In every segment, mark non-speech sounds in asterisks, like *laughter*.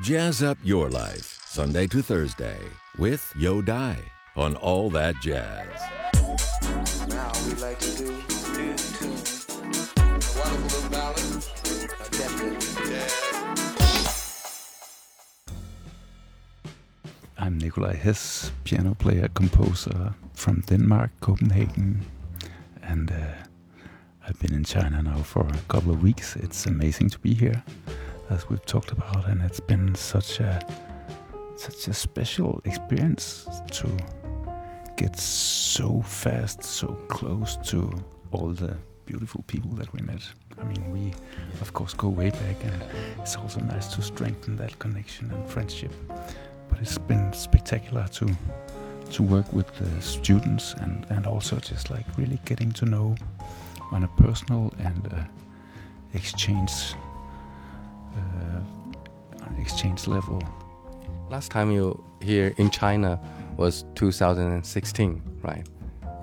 Jazz up your life, Sunday to Thursday, with Yo Dai on All That Jazz. Now we like to do in tune. A wonderful little ballad, attempted jazz. I'm Nikolaj Hess, piano player, composer from Denmark, Copenhagen, and uh, I've been in China now for a couple of weeks. It's amazing to be here, as we've talked about, and it's been such a such a special experience to get so fast, so close to all the beautiful people that we met. I mean, we of course go way back, and it's also nice to strengthen that connection and friendship. But it's been spectacular to to work with the students and and also just like really getting to know on a personal and uh, exchange exchange level. Last time you here in China was 2016, right?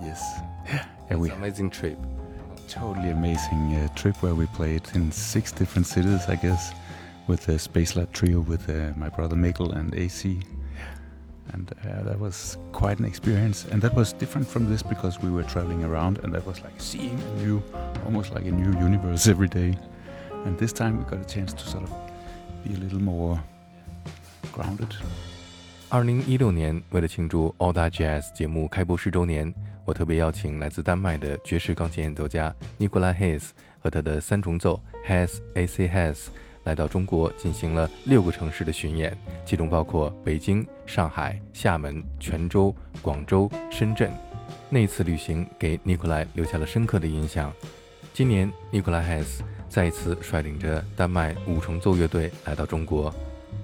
Yes. Yeah. And we Amazing trip. totally amazing uh, trip where we played in six different cities, I guess, with the Space Lab trio with uh, my brother Mikkel and AC. And uh, that was quite an experience. And that was different from this because we were traveling around and that was like seeing a new, almost like a new universe every day. And this time we got a chance to sort of be a little more grounded. 二零一六年，为了庆祝 All That Jazz 节目开播十周年，我特别邀请来自丹麦的爵士钢琴演奏家 Nicola Hayes 和他的三重奏 Has AC Has 来到中国进行了六个城市的巡演，其中包括北京、上海、厦门、泉州、广州、深圳。那次旅行给 Nicola 留下了深刻的印象。今年，Nicola Hayes 再一次率领着丹麦五重奏乐队来到中国。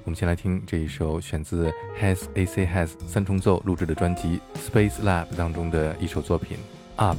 我们先来听这一首选自 Has AC Has 三重奏录制的专辑《Space Lab》当中的一首作品《Up》。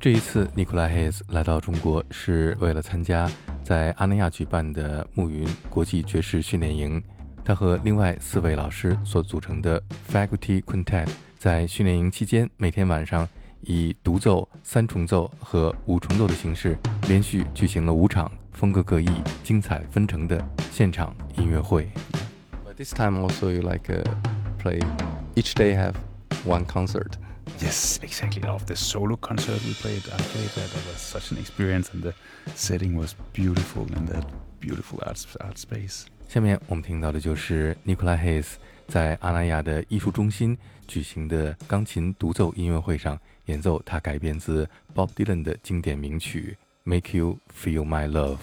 这一次，尼古拉·斯来到中国是为了参加在阿那亚举办的暮云国际爵士训练营。他和另外四位老师所组成的 Faculty Quintet 在训练营期间，每天晚上以独奏、三重奏和五重奏的形式，连续举行了五场风格各异、精彩纷呈的现场音乐会。But this time also you like play each day have one concert. Yes, exactly. Of the solo concert we played, I played that. It was such an experience, and the setting was beautiful in that beautiful art art space. 下面我们听到的就是 Nicola Hess 在阿那亚的艺术中心举行的钢琴独奏音乐会上演奏他改编自 Bob Dylan 的经典名曲《Make You Feel My Love》。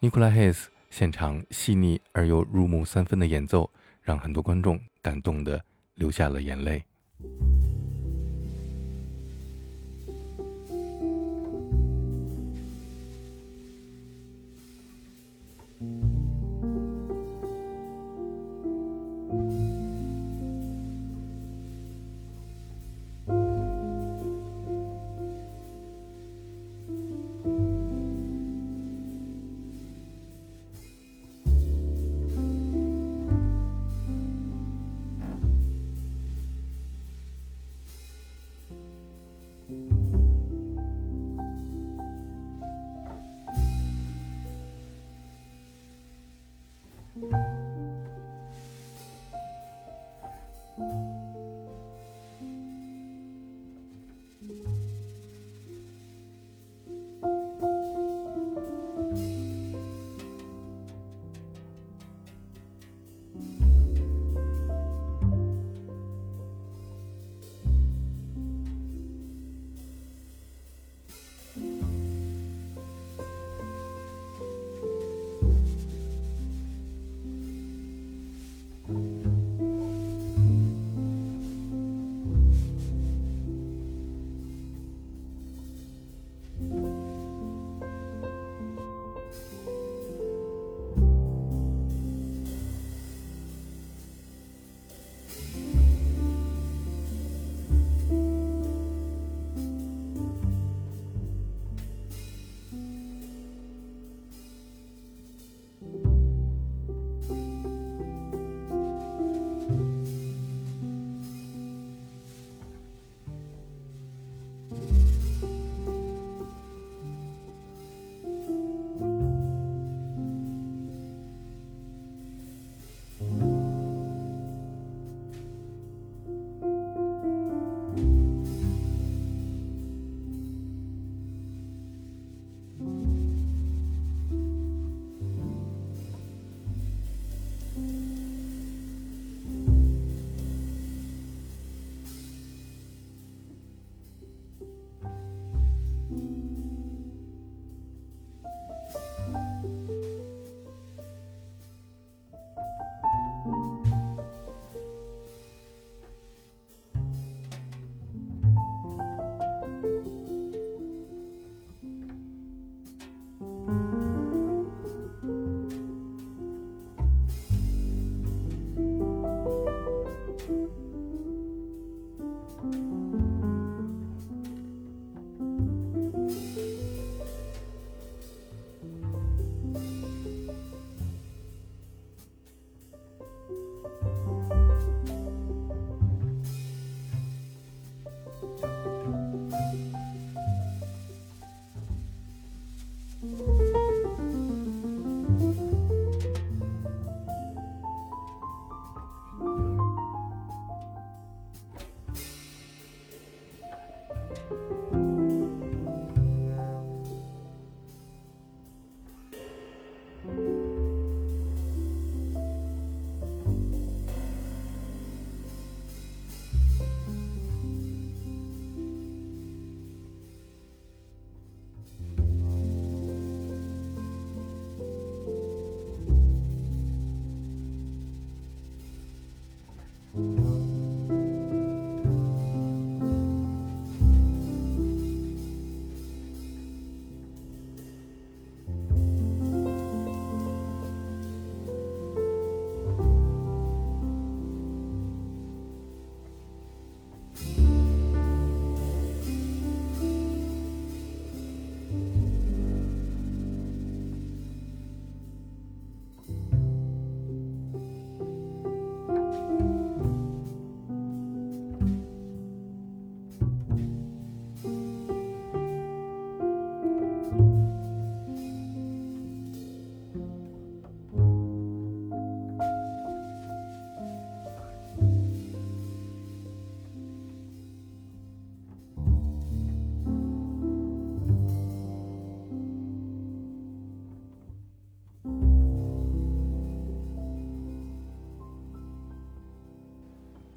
Nicola Hess 现场细腻而又入木三分的演奏，让很多观众感动的流下了眼泪。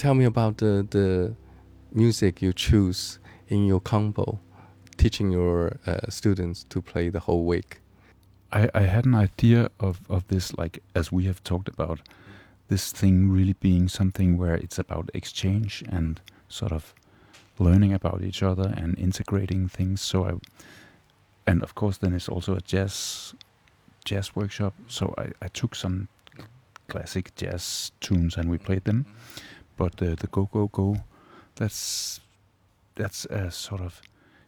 Tell me about the the music you choose in your combo, teaching your uh, students to play the whole week. I, I had an idea of, of this, like as we have talked about, this thing really being something where it's about exchange and sort of learning about each other and integrating things. So I, and of course, then it's also a jazz jazz workshop. So I, I took some classic jazz tunes and we played them. But uh, the Go Go Go, that's that's a sort of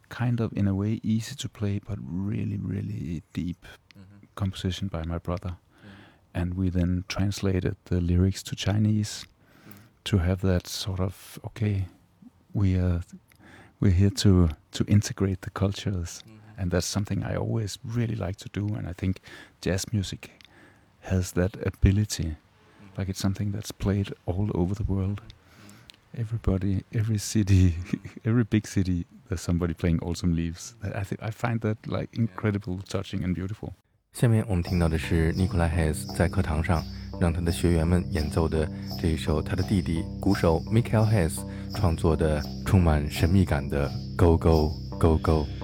kind of in a way easy to play, but really really deep mm-hmm. composition by my brother. Mm-hmm. And we then translated the lyrics to Chinese mm-hmm. to have that sort of okay, we are we're here to to integrate the cultures, and that's something I always really like to do. And I think jazz music has that ability, like it's something that's played all over the world. Everybody, every city, *laughs* every big city, there's somebody playing Autumn Leaves. I think I find that like incredible, touching and beautiful. 下面我们听到的是 Hess 在课堂上让他的学员们演奏的这一首他的弟弟鼓手 Michael Hess 创作的充满神秘感的 Go Go Go Go。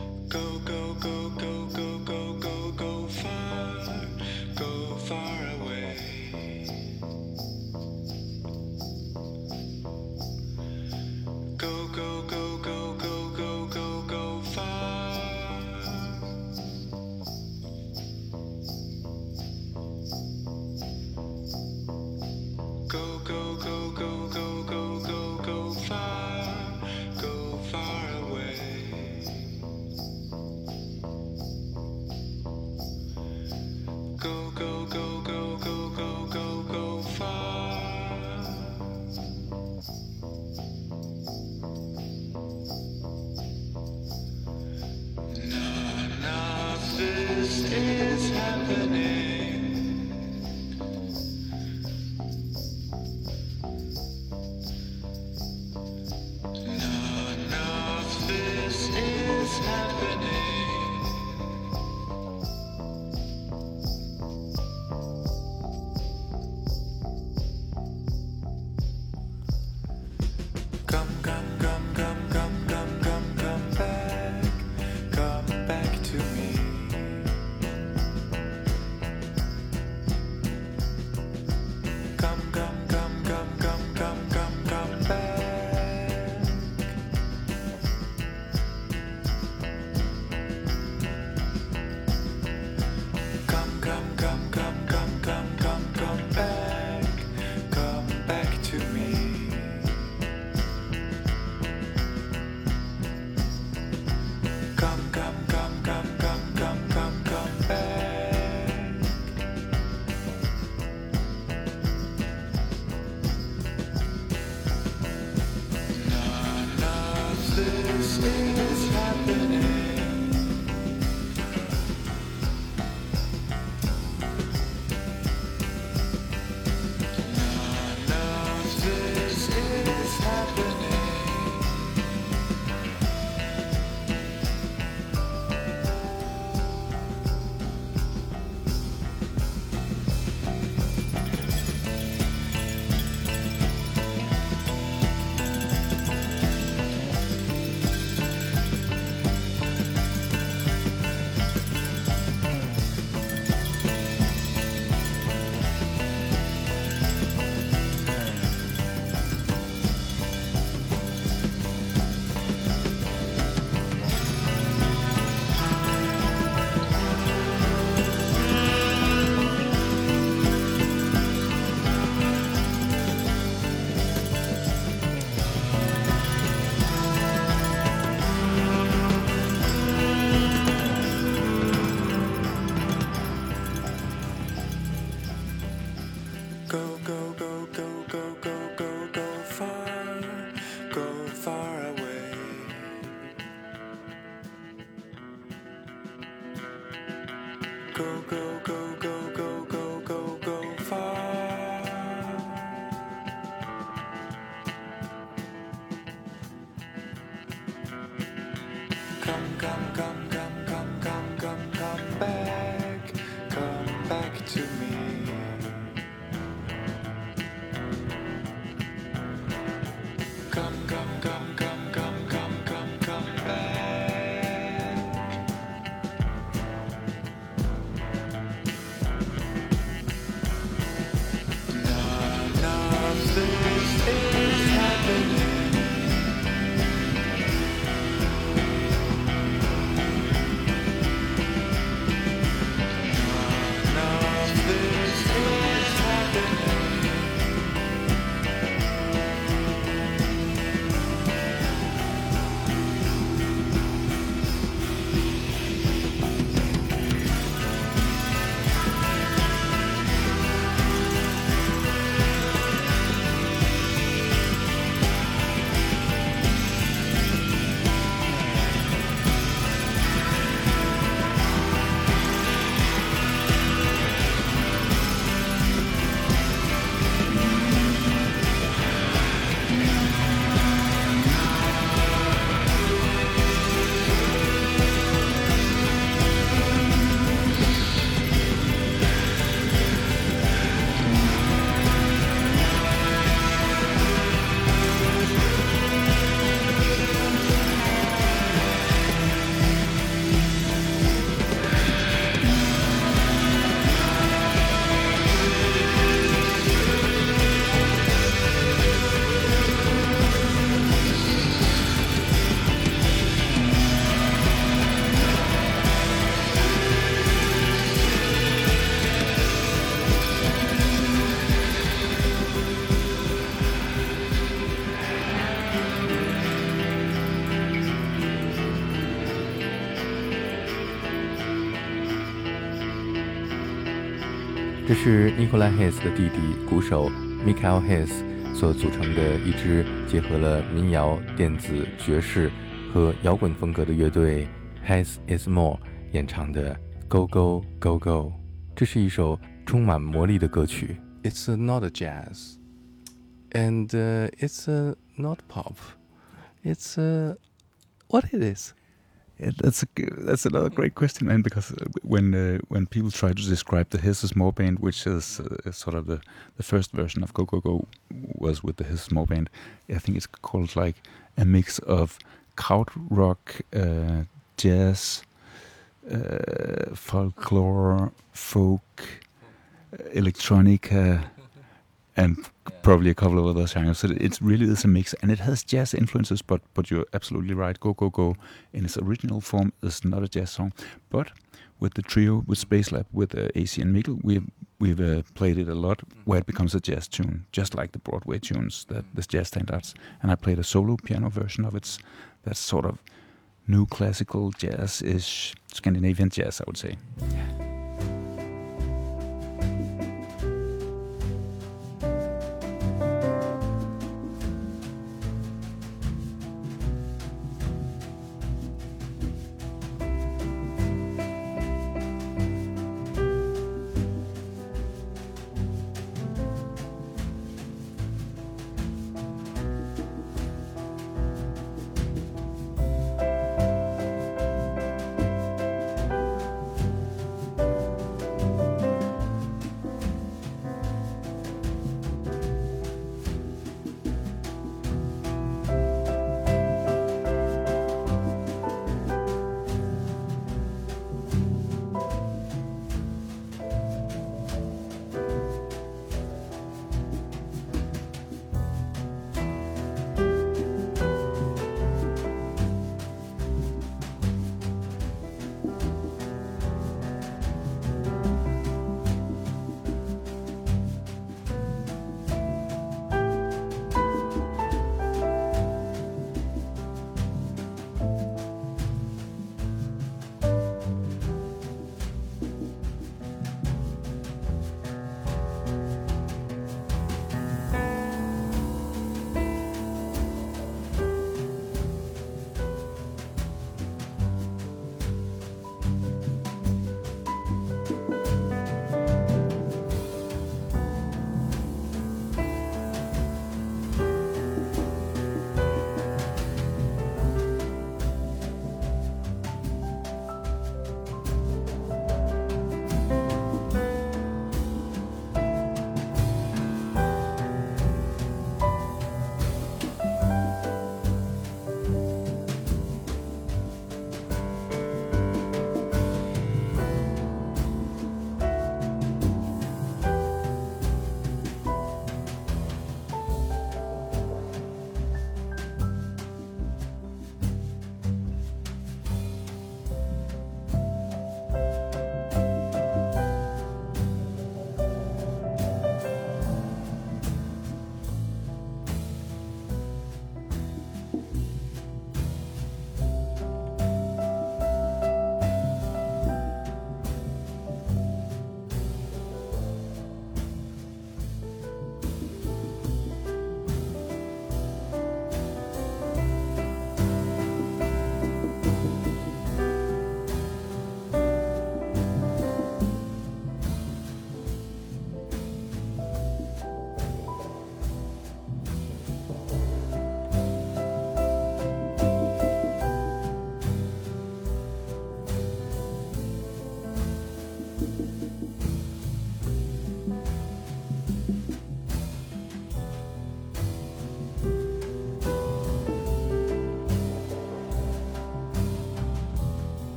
Go, go, 这是 Nicola Hess 的弟弟鼓手 Michael Hess 所组成的一支结合了民谣、电子、爵士和摇滚风格的乐队 Hess Is More 演唱的《Go Go Go Go》。这是一首充满魔力的歌曲。It's not a jazz, and、uh, it's a not pop. It's a what it is. That's a, that's another great question, man. Because uh, when uh, when people try to describe the Hess Is More Band, which is uh, sort of the, the first version of Go Go Go, was with the Hess Is More Band. I think it's called like a mix of kraut rock, uh, jazz, uh, folklore, folk, uh, electronica, and probably a couple of other genres. So it really is a mix, and it has jazz influences. But but you're absolutely right. Go Go Go in its original form is not a jazz song, but with the trio with Space Lab with uh, AC and Mikkel, we've we've uh, played it a lot where it becomes a jazz tune, just like the Broadway tunes that the jazz standards. And I played a solo piano version of it. That's sort of new classical jazz-ish Scandinavian jazz, I would say.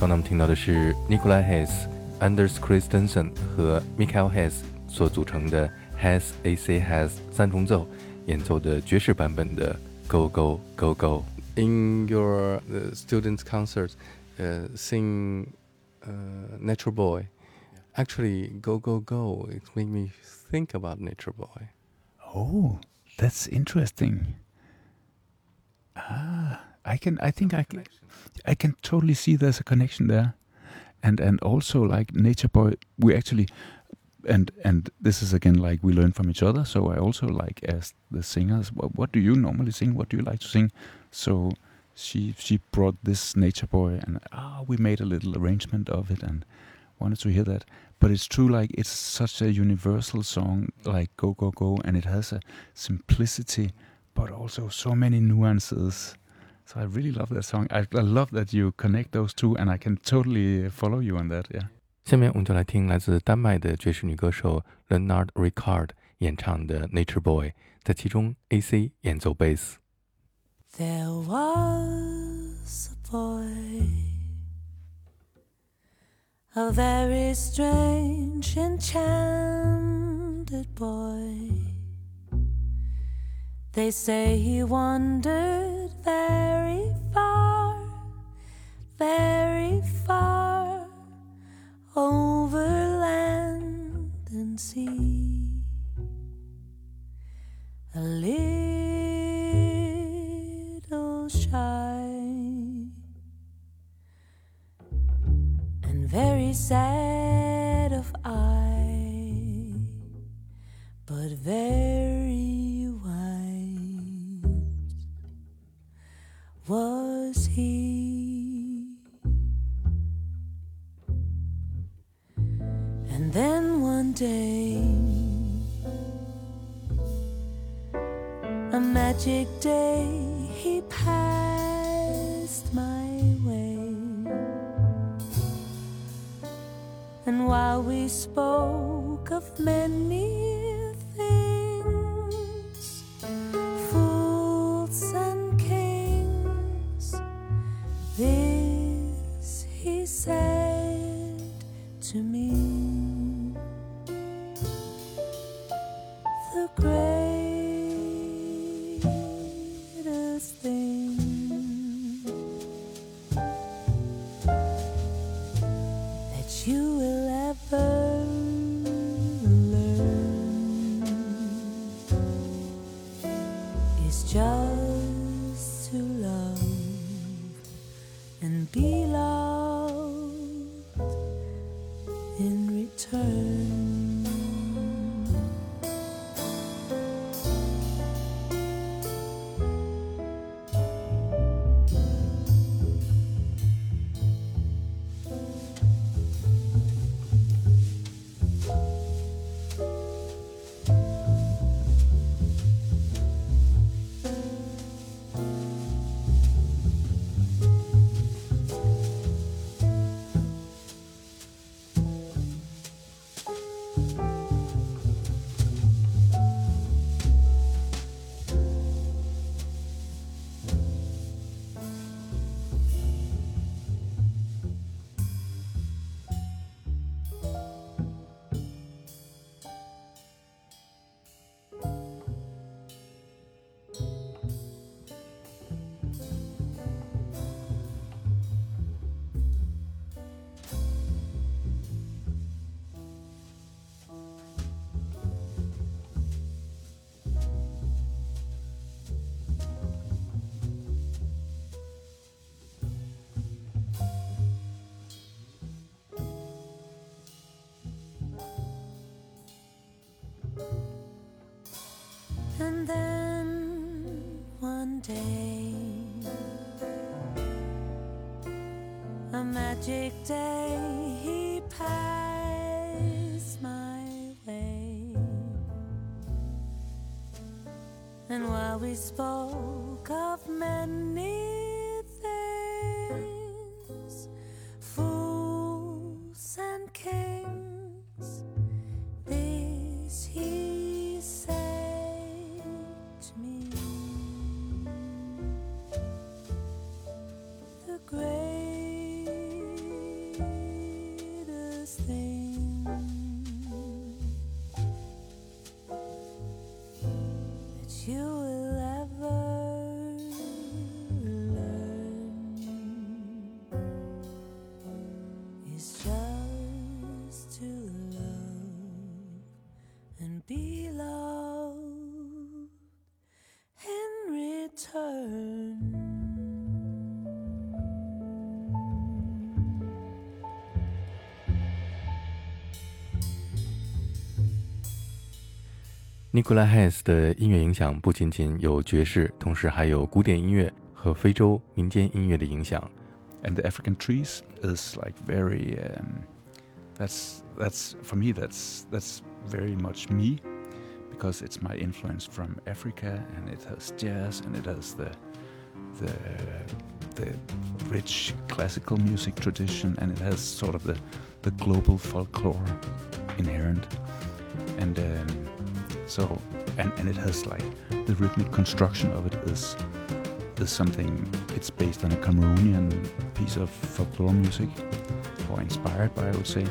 刚才我们听到的是 Nicola Hess、Anders Christensen 和 Michael Hess 所组成的 Hess AC Hess 三重奏演奏的爵士版本的 Go Go Go Go。In your uh, students' concert, uh, sing uh, Nature Boy. Actually, Go Go Go. It made me think about Nature Boy. Oh, that's interesting. Ah. I can. I think I can. I can totally see there's a connection there, and and also like Nature Boy, we actually, and and this is again like we learn from each other. So I also like asked the singers, what, what do you normally sing? What do you like to sing? So she she brought this Nature Boy, and ah, we made a little arrangement of it, and wanted to hear that. But it's true, like it's such a universal song, like Go Go Go, and it has a simplicity, but also so many nuances. So I really love that song. I, I love that you connect those two, and I can totally follow you on that. Yeah. 下面我们就来听来自丹麦的爵士女歌手 Leonard Ricard 演唱的《Nature Boy》，在其中 AC 演奏贝斯。 There was a boy, a very strange, enchanted boy. They say he wandered very far, very far over land and sea. A little shy and very sad of eye, but very And then one day, a magic day, he passed my way. And while we spoke of many in return. Day, a magic day, he passed my way. And while we spoke of many Nicola Hess 的音乐影响不仅仅有爵士，同时还有古典音乐和非洲民间音乐的影响。And the African trees is like very, um, that's that's for me that's that's very much me, because it's my influence from Africa, and it has jazz, and it has the the the rich classical music tradition, and it has sort of the the global folklore inherent, and. Um, so and and it has like the rhythmic construction of it is is something it's based on a Cameroonian piece of folklore music or inspired by I would say.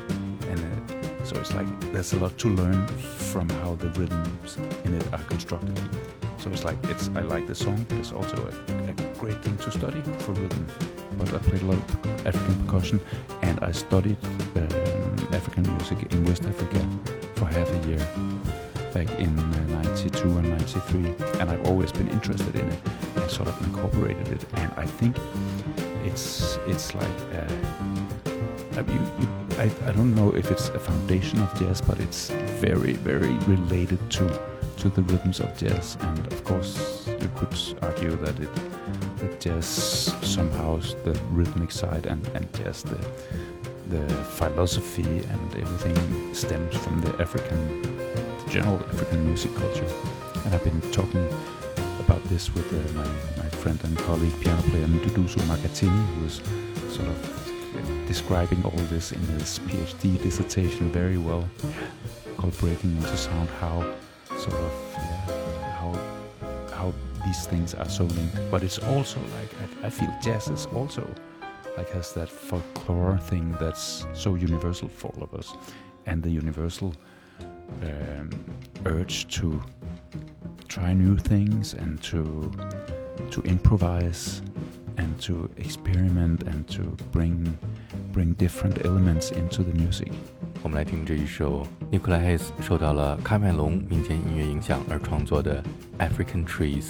And uh, so it's like there's a lot to learn from how the rhythms in it are constructed. So it's like it's I like the song. It's also a, a great thing to study for rhythm. But I played a lot of African percussion and I studied um, African music in West Africa for half a year back in uh, 92 and 93 and I've always been interested in it and sort of incorporated it. And I think it's it's like uh, I, mean, you, I, I don't know if it's a foundation of jazz but it's very very related to to the rhythms of jazz. And of course you could argue that it that jazz somehow the rhythmic side and, and jazz the the philosophy and everything stems from the African general African music culture. And I've been talking about this with uh, my, my friend and colleague piano player Nduduzo Makhathini who is sort of describing all this in his PhD dissertation very well called Breaking into Sound how sort of yeah, how how these things are so linked. But it's also like I, I feel jazz is also like has that folklore thing that's so universal for all of us. And the universal um, urge to try new things and to to improvise and to experiment and to bring bring different elements into the music。我们来听这一首 Nikolaj Hess 受到了喀麦隆民间音乐影响而创作的《African Trees》。